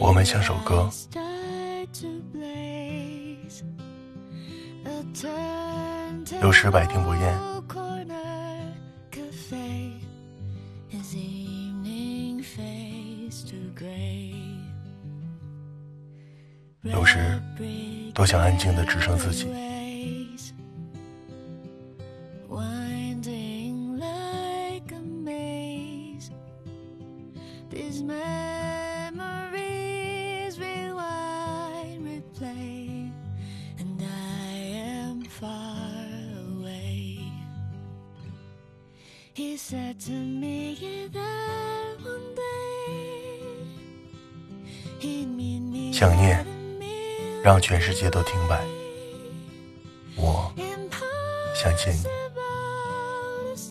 我们像首歌，有时百听不厌，有时多想安静的只剩自己。想念让全世界都停摆，我想见你。